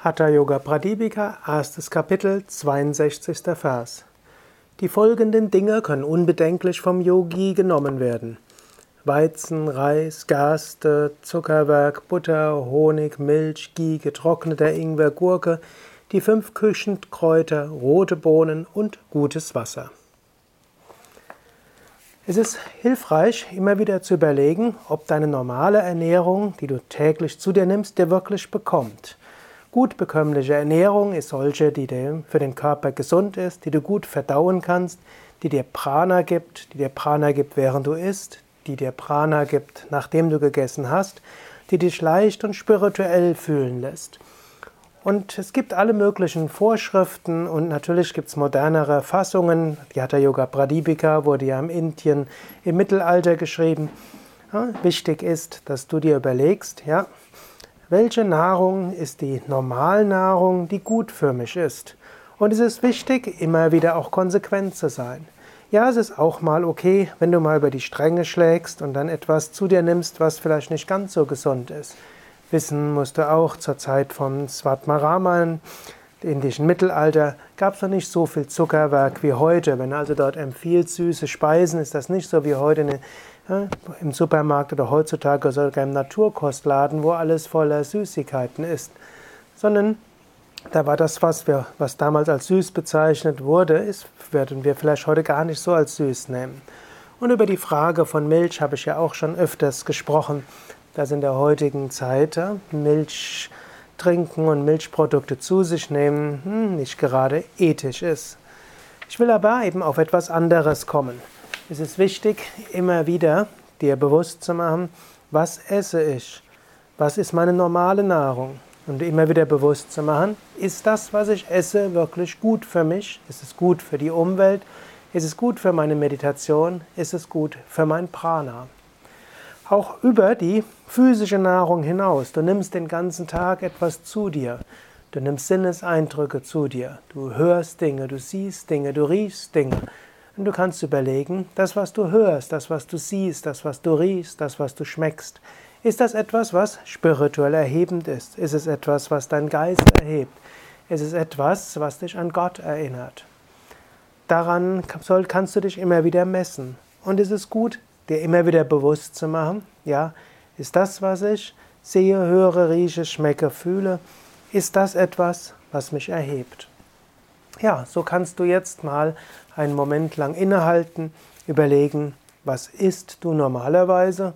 Hatha Yoga Pradipika, erstes Kapitel, 62. Vers. Die folgenden Dinge können unbedenklich vom Yogi genommen werden. Weizen, Reis, Gerste, Zuckerwerk, Butter, Honig, Milch, Ghee, getrockneter Ingwer, Gurke, die fünf Küchenkräuter, rote Bohnen und gutes Wasser. Es ist hilfreich, immer wieder zu überlegen, ob deine normale Ernährung, die du täglich zu dir nimmst, dir wirklich bekommt. Gut bekömmliche Ernährung ist solche, die für den Körper gesund ist, die du gut verdauen kannst, die dir Prana gibt, die dir Prana gibt, während du isst, die dir Prana gibt, nachdem du gegessen hast, die dich leicht und spirituell fühlen lässt. Und es gibt alle möglichen Vorschriften und natürlich gibt es modernere Fassungen. Die Hatha Yoga Pradipika wurde ja in Indien im Mittelalter geschrieben. Ja, wichtig ist, dass du dir überlegst, ja, welche Nahrung ist die Normalnahrung, die gut für mich ist. Und es ist wichtig, immer wieder auch konsequent zu sein. Ja, es ist auch mal okay, wenn du mal über die Stränge schlägst und dann etwas zu dir nimmst, was vielleicht nicht ganz so gesund ist. Wissen musst du auch, zur Zeit von Svatmarama im indischen Mittelalter gab es noch nicht so viel Zuckerwerk wie heute. Wenn also dort empfiehlt süße Speisen, ist das nicht so wie heute eine im Supermarkt oder heutzutage sogar im Naturkostladen, wo alles voller Süßigkeiten ist, sondern da war das, was, wir, was damals als süß bezeichnet wurde, ist, werden wir vielleicht heute gar nicht so als süß nehmen. Und über die Frage von Milch habe ich ja auch schon öfters gesprochen, dass in der heutigen Zeit Milch trinken und Milchprodukte zu sich nehmen hm, nicht gerade ethisch ist. Ich will aber eben auf etwas anderes kommen. Es ist wichtig, immer wieder dir bewusst zu machen, was esse ich? Was ist meine normale Nahrung? Und immer wieder bewusst zu machen, ist das, was ich esse, wirklich gut für mich? Ist es gut für die Umwelt? Ist es gut für meine Meditation? Ist es gut für mein Prana? Auch über die physische Nahrung hinaus. Du nimmst den ganzen Tag etwas zu dir. Du nimmst Sinneseindrücke zu dir. Du hörst Dinge, du siehst Dinge, du riechst Dinge. Und du kannst überlegen, das, was du hörst, das, was du siehst, das, was du riechst, das, was du schmeckst, ist das etwas, was spirituell erhebend ist? Ist es etwas, was dein Geist erhebt? Ist es etwas, was dich an Gott erinnert? Daran kannst du dich immer wieder messen. Und es ist gut, dir immer wieder bewusst zu machen, ja, ist das, was ich sehe, höre, rieche, schmecke, fühle, ist das etwas, was mich erhebt? Ja, so kannst du jetzt mal einen Moment lang innehalten, überlegen, was isst du normalerweise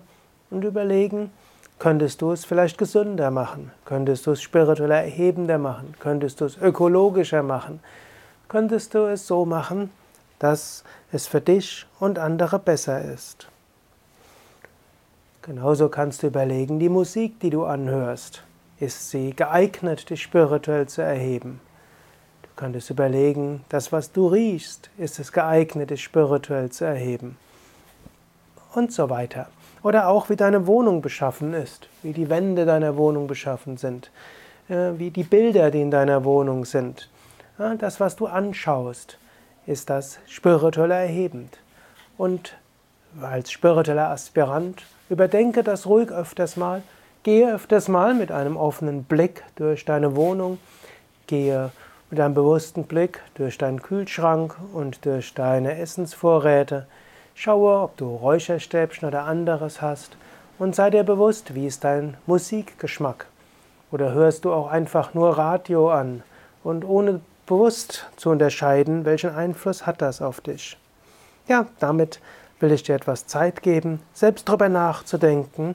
und überlegen, könntest du es vielleicht gesünder machen, könntest du es spiritueller erhebender machen, könntest du es ökologischer machen, könntest du es so machen, dass es für dich und andere besser ist. Genauso kannst du überlegen, die Musik, die du anhörst, ist sie geeignet, dich spirituell zu erheben? Könntest überlegen, das, was du riechst, ist es geeignet, dich spirituell zu erheben. Und so weiter. Oder auch, wie deine Wohnung beschaffen ist, wie die Wände deiner Wohnung beschaffen sind, äh, wie die Bilder, die in deiner Wohnung sind. Das, was du anschaust, ist das spirituell erhebend. Und als spiritueller Aspirant überdenke das ruhig öfters mal, gehe öfters mal mit einem offenen Blick durch deine Wohnung, gehe mit einem bewussten Blick durch deinen Kühlschrank und durch deine Essensvorräte. Schaue, ob du Räucherstäbchen oder anderes hast und sei dir bewusst, wie ist dein Musikgeschmack. Oder hörst du auch einfach nur Radio an und ohne bewusst zu unterscheiden, welchen Einfluss hat das auf dich. Ja, damit will ich dir etwas Zeit geben, selbst darüber nachzudenken,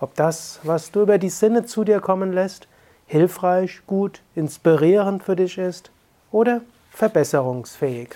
ob das, was du über die Sinne zu dir kommen lässt, hilfreich, gut, inspirierend für dich ist oder verbesserungsfähig.